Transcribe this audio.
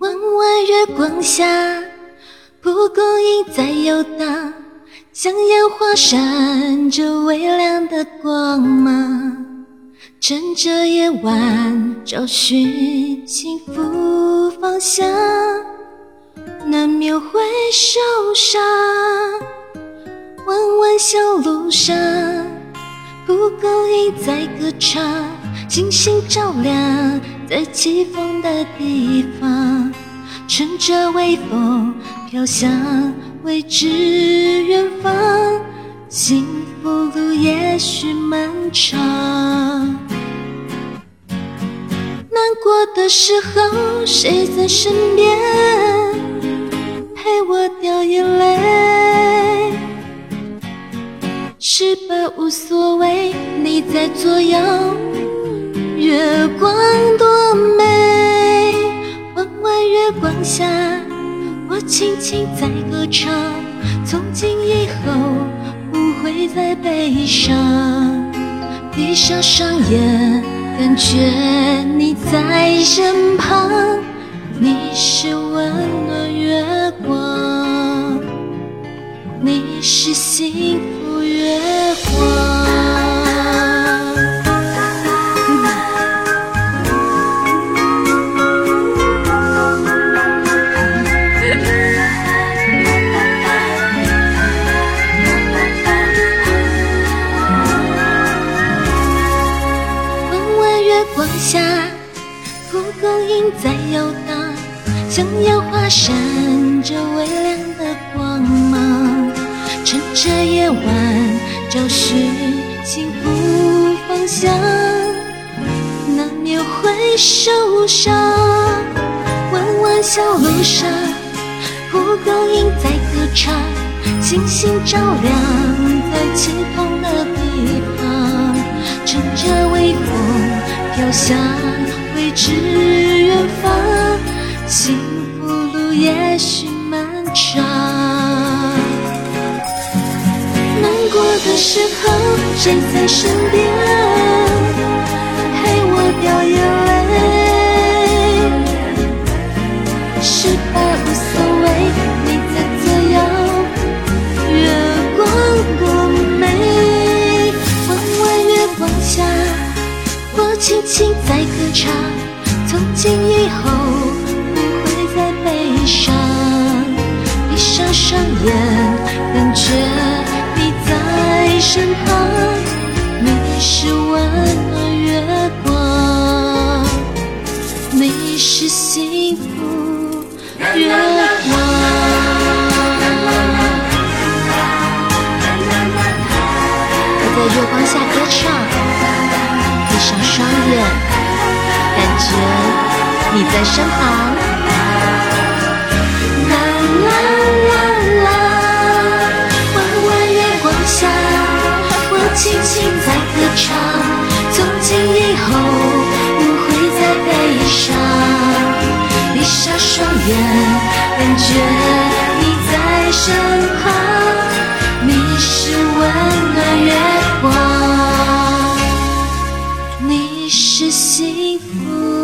弯弯月光下，蒲公英在游荡，像烟花闪着微亮的光芒。趁着夜晚找寻幸福方向，难免会受伤。弯弯小路上，蒲公英在歌唱，星星照亮在起风的地方。乘着微风飘向未知远方，幸福路也许漫长。难过的时候，谁在身边陪我掉眼泪？失败无所谓，你在左右，月光多美。弯弯月光下，我轻轻在歌唱，从今以后不会再悲伤。闭上双眼，感觉你在身旁，你是温暖月光，你是幸福月月光下，蒲公英在游荡，像烟花闪着微亮的光芒。趁着夜晚找寻幸福方向，难免会受伤。弯弯小路上，蒲公英在歌唱，星星照亮在起风的地方。乘着向未知远方，幸福路也许漫长。难过的时候，谁在身边我轻轻在歌唱，从今以后不会再悲伤。闭上双眼，感觉你在身旁，你是温暖月光，你是幸福月你在身旁。啦啦啦啦，弯弯月光下，我轻轻在歌唱。从今以后不会再悲伤。闭上双眼，感觉你在身旁，你是温暖月光，你是幸福。